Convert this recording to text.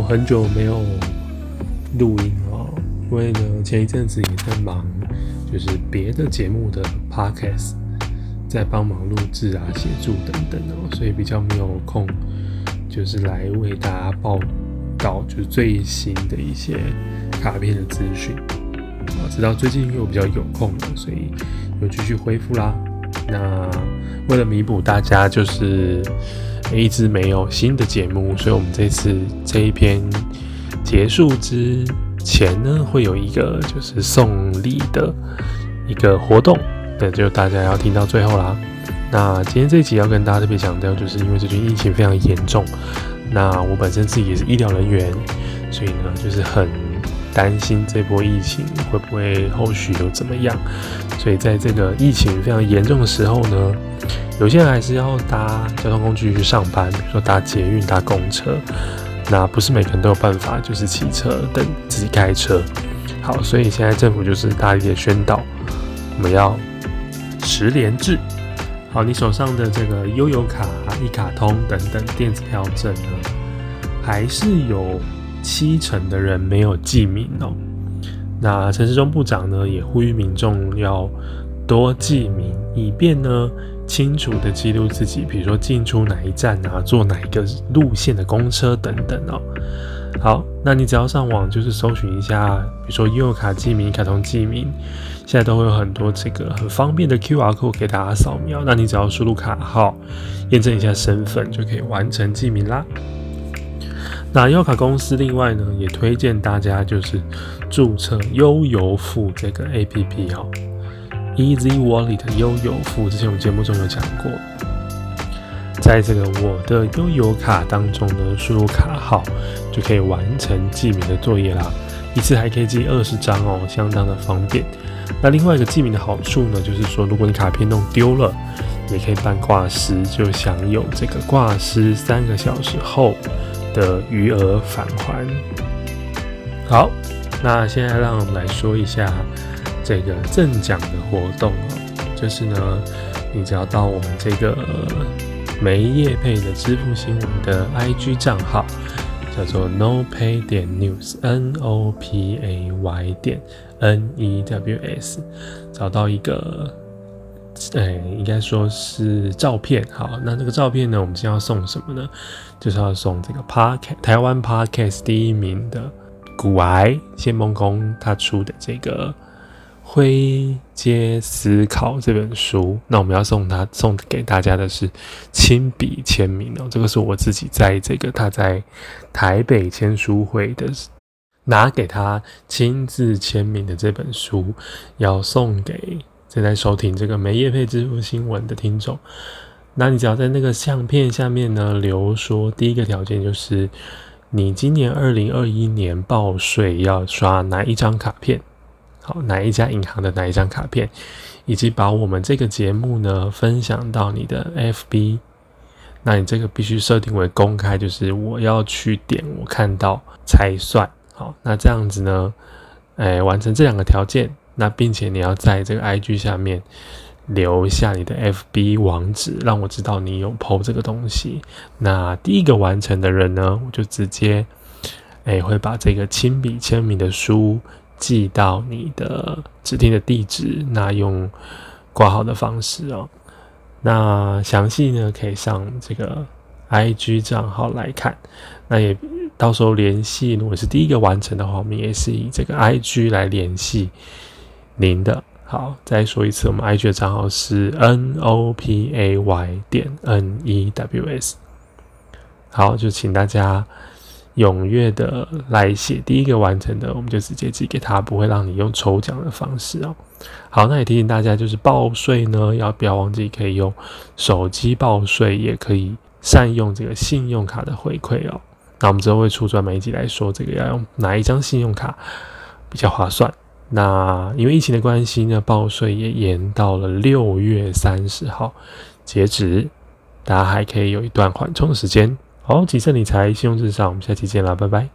我很久没有录音了，因为呢前一阵子也在忙，就是别的节目的 podcast，在帮忙录制啊、协助等等哦，所以比较没有空，就是来为大家报道就是最新的一些卡片的资讯啊。直到最近又比较有空了，所以又继续恢复啦。那为了弥补大家就是一直没有新的节目，所以我们这次这一篇结束之前呢，会有一个就是送礼的一个活动，那就大家要听到最后啦。那今天这一集要跟大家特别强调，就是因为最近疫情非常严重，那我本身自己也是医疗人员，所以呢就是很担心这波疫情会不会后续有怎么样。所以在这个疫情非常严重的时候呢，有些人还是要搭交通工具去上班，比如说搭捷运、搭公车。那不是每个人都有办法，就是骑车等自己开车。好，所以现在政府就是大力的宣导，我们要十连制。好，你手上的这个悠游卡、一卡通等等电子票证呢，还是有七成的人没有记名哦。那陈时中部长呢，也呼吁民众要多记名，以便呢清楚的记录自己，比如说进出哪一站啊，坐哪一个路线的公车等等哦。好，那你只要上网就是搜寻一下，比如说悠游卡记名、卡通记名，现在都会有很多这个很方便的 QR code 给大家扫描。那你只要输入卡号，验证一下身份，就可以完成记名啦。那优卡公司另外呢，也推荐大家就是注册悠游付这个 A P P 哦，Easy Wallet 悠游付，之前我们节目中有讲过，在这个我的悠游卡当中呢，输入卡号就可以完成记名的作业啦，一次还可以记二十张哦，相当的方便。那另外一个记名的好处呢，就是说如果你卡片弄丢了，也可以办挂失，就享有这个挂失三个小时后。的余额返还。好，那现在让我们来说一下这个赠奖的活动哦，就是呢，你只要到我们这个没业配的支付新闻的 IG 账号，叫做 No Pay 点 News，N O P A Y 点 N E W S，找到一个。哎，应该说是照片。好，那这个照片呢，我们先要送什么呢？就是要送这个 Park 台湾 Parkes 第一名的古癌谢梦工他出的这个《灰阶思考》这本书。那我们要送他送给大家的是亲笔签名哦。这个是我自己在这个他在台北签书会的拿给他亲自签名的这本书，要送给。正在收听这个没夜配支付新闻的听众，那你只要在那个相片下面呢留说，第一个条件就是你今年二零二一年报税要刷哪一张卡片，好，哪一家银行的哪一张卡片，以及把我们这个节目呢分享到你的 FB，那你这个必须设定为公开，就是我要去点我看到才算。好，那这样子呢，哎，完成这两个条件。那并且你要在这个 IG 下面留下你的 FB 网址，让我知道你有 PO 这个东西。那第一个完成的人呢，我就直接哎会把这个亲笔签名的书寄到你的指定的地址，那用挂号的方式哦。那详细呢可以上这个 IG 账号来看。那也到时候联系，如果是第一个完成的话，我们也是以这个 IG 来联系。您的好，再说一次，我们 IG 的账号是 N O P A Y 点 N E W S。好，就请大家踊跃的来写，第一个完成的，我们就直接寄给他，不会让你用抽奖的方式哦。好，那也提醒大家，就是报税呢，要不要忘记可以用手机报税，也可以善用这个信用卡的回馈哦。那我们之后会出专门一集来说，这个要用哪一张信用卡比较划算。那因为疫情的关系呢，报税也延到了六月三十号截止，大家还可以有一段缓冲的时间。好，谨慎理财，信用至上，我们下期见啦，拜拜。